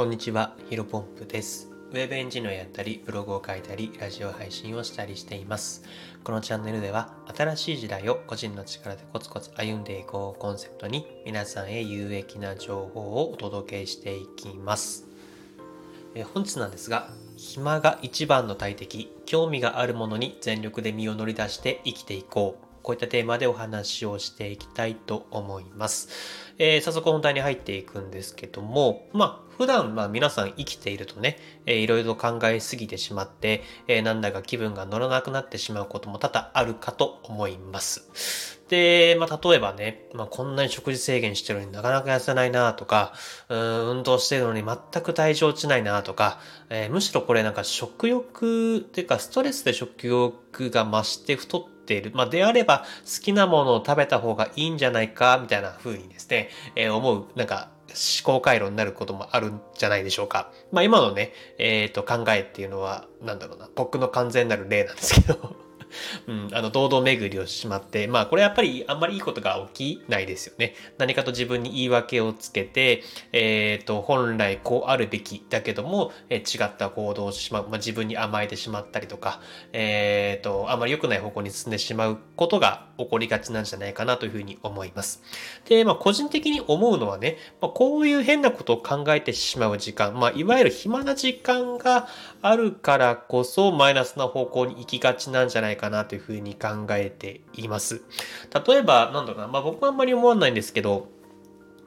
こんにちは、ヒロポンプです。ウェブエンジニアをやったり、ブログを書いたり、ラジオ配信をしたりしています。このチャンネルでは、新しい時代を個人の力でコツコツ歩んでいこうコンセプトに、皆さんへ有益な情報をお届けしていきます。え本日なんですが、暇が一番の大敵、興味があるものに全力で身を乗り出して生きていこう。こういったテーマでお話をしていきたいと思います。えー早速本題に入っていくんですけども、まあ、普段、まあ皆さん生きているとね、えーいろいろ考えすぎてしまって、えーなんだか気分が乗らなくなってしまうことも多々あるかと思います。で、まあ、例えばね、まあ、こんなに食事制限してるのになかなか痩せないなとか、うん運動してるのに全く体重落ちないなとか、えーむしろこれなんか食欲っていうかストレスで食欲が増して太ってている。まあ、であれば好きなものを食べた方がいいんじゃないかみたいな風にですね、えー思う、なんか思考回路になることもあるんじゃないでしょうか。まあ、今のね、えっ、と考えっていうのは、なんだろうな、僕の完全なる例なんですけど、うん、あの、堂々巡りをしまって、まあ、これやっぱりあんまりいいことが起きないですよね。何かと自分に言い訳をつけて、えっ、と、本来こうあるべきだけども、えー違った行動をしまう、まあ、自分に甘えてしまったりとか、えっ、と、あまり良くない方向に進んでしまうことが起こりがちなんじゃないかなというふうに思います。で、まあ、個人的に思うのはね、まあ、こういう変なことを考えてしまう時間、まあ、いわゆる暇な時間があるからこそ、マイナスな方向に行きがちなんじゃないかかなというふうに考えています。例えば、なんだろうな、まあ、僕はあんまり思わないんですけど、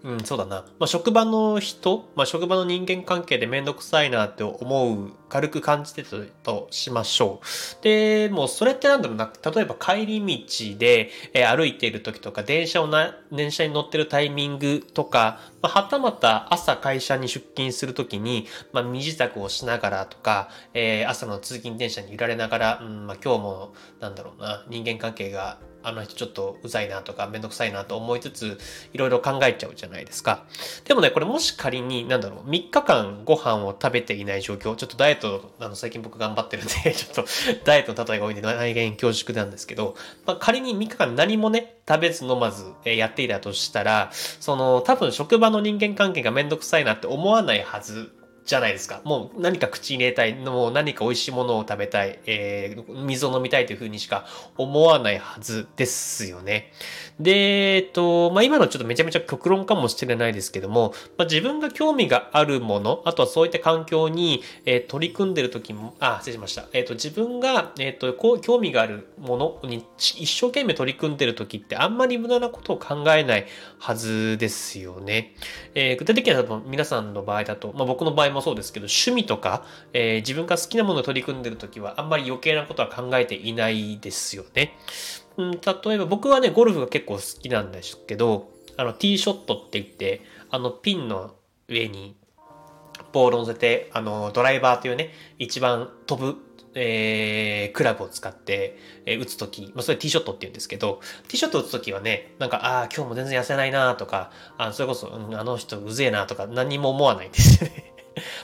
うん、そうだな。まあ、職場の人、まあ、職場の人間関係でめんどくさいなって思う、軽く感じてたとしましょう。で、もうそれってなんだろうな。例えば帰り道で、えー歩いている時とか、電車をな、電車に乗ってるタイミングとか、まあ、はたまた朝会社に出勤するときに、まあ、身支度をしながらとか、えー朝の通勤電車に揺られながら、うん、まあ、今日も、なんだろうな、人間関係があの人ちょっとうざいなとかめんどくさいなと思いつついろいろ考えちゃうじゃないですか。でもね、これもし仮になんだろう、3日間ご飯を食べていない状況、ちょっとダイエット、あの最近僕頑張ってるんで、ちょっとダイエットの例えが多いんで内言恐縮なんですけど、まあ、仮に3日間何もね、食べず飲まずやっていたとしたら、その多分職場の人間関係がめんどくさいなって思わないはず。じゃないですか。もう何か口に入れたい、もう何か美味しいものを食べたい、えー水を飲みたいというふうにしか思わないはずですよね。で、えっと、まあ、今のちょっとめちゃめちゃ極論かもしれないですけども、まあ、自分が興味があるもの、あとはそういった環境に、えー取り組んでる時も、あ、失礼しました。えっと、自分が、えっと、こう、興味があるものに一生懸命取り組んでる時ってあんまり無駄なことを考えないはずですよね。えー具体的には多分皆さんの場合だと、まあ、僕の場合もそうですけど、趣味とか、えー自分が好きなものを取り組んでる時はあんまり余計なことは考えていないですよね。うん、例えば僕はね、ゴルフが結構好きなんですけど、あの、ティーショットって言って、あの、ピンの上にボールを乗せて、あの、ドライバーというね、一番飛ぶ、えー、クラブを使って、えー打つとき、まあ、それティーショットって言うんですけど、ティーショット打つときはね、なんか、ああ、今日も全然痩せないなとか、あそれこそ、うん、あの人うぜえなとか、何も思わないんですよね。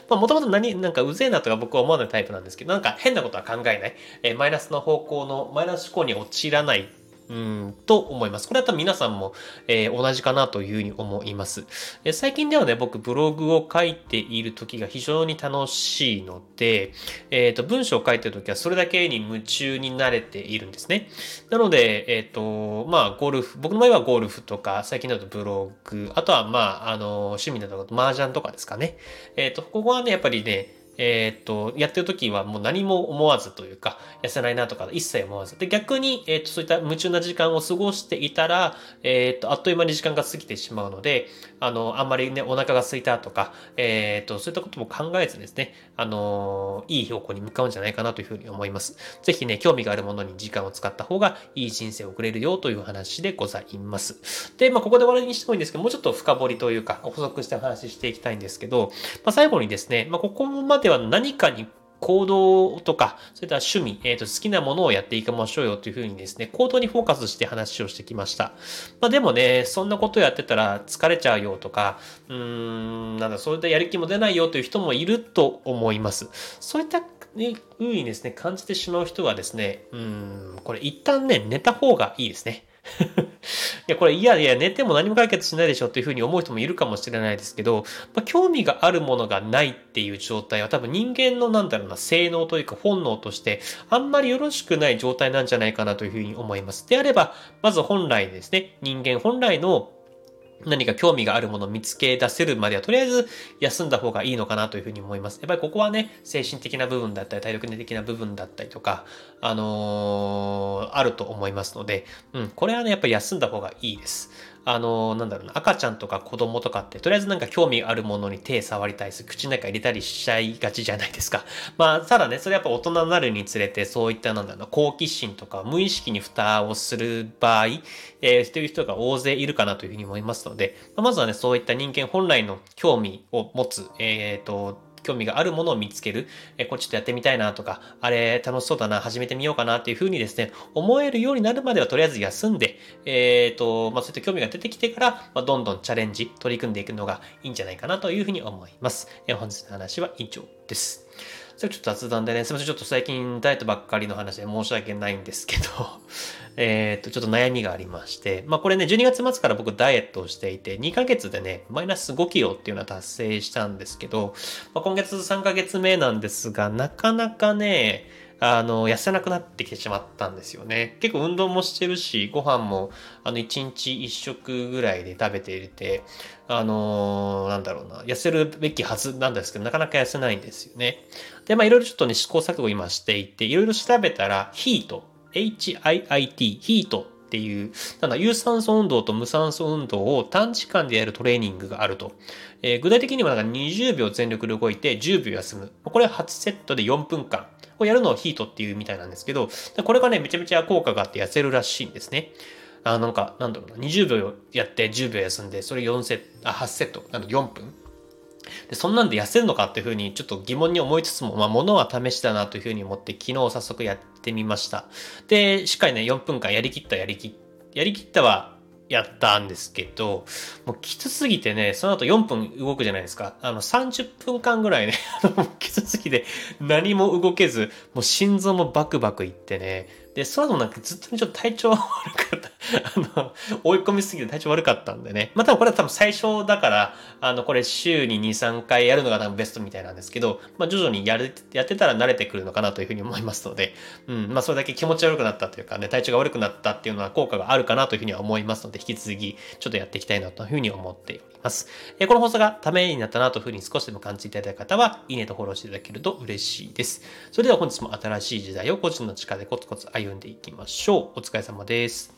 まあ、もともと何、なんかうぜえなとか僕は思わないタイプなんですけど、なんか変なことは考えない。えーマイナスの方向の、マイナス思考に陥らない、うん、と思います。これは多分皆さんも、えー同じかなというふうに思います。えー最近ではね、僕ブログを書いている時が非常に楽しいので、えっ、と、文章を書いてる時はそれだけに夢中になれているんですね。なので、えっ、と、まあ、ゴルフ、僕の場合はゴルフとか、最近だとブログ、あとは、まあ、あの、趣味などだと麻雀とかですかね。えっ、と、ここはね、やっぱりね、えっ、と、やってる時はもう何も思わずというか、痩せないなとか一切思わず。で、逆に、えっ、と、そういった夢中な時間を過ごしていたら、えっ、と、あっという間に時間が過ぎてしまうので、あの、あんまりね、お腹が空いたとか、えっ、と、そういったことも考えずですね、あの、いい方向に向かうんじゃないかなというふうに思います。ぜひね、興味があるものに時間を使った方がいい人生を送れるよという話でございます。で、まあ、ここで終わりにしてもいいんですけど、もうちょっと深掘りというか、補足してお話ししていきたいんですけど、まあ、最後にですね、まあ、ここまでは何かに行動とか、そういった趣味、えっ、と、好きなものをやっていきましょうよというふうにですね、行動にフォーカスして話をしてきました。まあでもね、そんなことやってたら疲れちゃうよとか、うーん、なんだ、そういったやる気も出ないよという人もいると思います。そういったね、風にですね、感じてしまう人はですね、うん、これ一旦ね、寝た方がいいですね。いや、これ、いやいや、寝ても何も解決しないでしょっていうふうに思う人もいるかもしれないですけど、まあ、興味があるものがないっていう状態は多分人間のなんだろうな、性能というか本能として、あんまりよろしくない状態なんじゃないかなというふうに思います。であれば、まず本来ですね、人間本来の何か興味があるものを見つけ出せるまでは、とりあえず休んだ方がいいのかなというふうに思います。やっぱりここはね、精神的な部分だったり、体力的な部分だったりとか、あのー、あると思いますので、うん、これはね、やっぱり休んだ方がいいです。あの、なんだろうな、赤ちゃんとか子供とかって、とりあえずなんか興味あるものに手触りたいす、口の中入れたりしちゃいがちじゃないですか。まあ、ただね、それやっぱ大人になるにつれて、そういったなんだろうな、好奇心とか無意識に蓋をする場合、えー、という人が大勢いるかなというふうに思いますので、まずはね、そういった人間本来の興味を持つ、えっ、ー、と、興味があるものを見つける。えこれちょっとやってみたいなとか、あれ楽しそうだな、始めてみようかなっていうふうにですね、思えるようになるまではとりあえず休んで、えっ、ー、と、まあ、そういった興味が出てきてから、まあ、どんどんチャレンジ、取り組んでいくのがいいんじゃないかなというふうに思います。え本日の話は以上です。それちょっと雑談でね、すみません。ちょっと最近ダイエットばっかりの話で申し訳ないんですけど えっと、ちょっと悩みがありまして、まあこれね、12月末から僕ダイエットをしていて、2ヶ月でね、マイナス5キロっていうのは達成したんですけど、まあ、今月3ヶ月目なんですが、なかなかね、あの、痩せなくなってきてしまったんですよね。結構運動もしてるし、ご飯も、あの、1日1食ぐらいで食べていて、あのー、なんだろうな、痩せるべきはずなんですけど、なかなか痩せないんですよね。で、まあ、いろいろちょっとね、試行錯誤今していて、いろいろ調べたら、ヒート、HIIT、ヒートっていう、なんだ、有酸素運動と無酸素運動を短時間でやるトレーニングがあると。えー、具体的にはなんか20秒全力で動いて10秒休む。これは8セットで4分間。これやるのをヒートっていうみたいなんですけど、これがね、めちゃめちゃ効果があって痩せるらしいんですね。あなんか、なんだろうな、20秒やって10秒休んで、それ4セット、あ、8セット、なんと4分で、そんなんで痩せるのかっていうふうにちょっと疑問に思いつつも、まあ、ものは試しだなというふうに思って、昨日早速やってみました。で、しっかりね、4分間やりきったやりき、やりきったはやったんですけど、もうきつすぎてね、その後4分動くじゃないですか。あの30分間ぐらいね、きつすぎて何も動けず、もう心臓もバクバクいってね、で、その後なんかずっとねちょっと体調悪かった。あの、追い込みすぎて体調悪かったんでね。まあ多分これは多分最初だから、あの、これ週に2、3回やるのが多分ベストみたいなんですけど、まあ徐々にやる、やってたら慣れてくるのかなというふうに思いますので、うん、まあそれだけ気持ち悪くなったというかね、体調が悪くなったっていうのは効果があるかなというふうには思いますので、引き続きちょっとやっていきたいなというふうに思っております。えこの放送がためになったなというふうに少しでも感じていただいた方は、いいねとフォローしていただけると嬉しいです。それでは本日も新しい時代を個人の力でコツコツ歩んでいきましょう。お疲れ様です。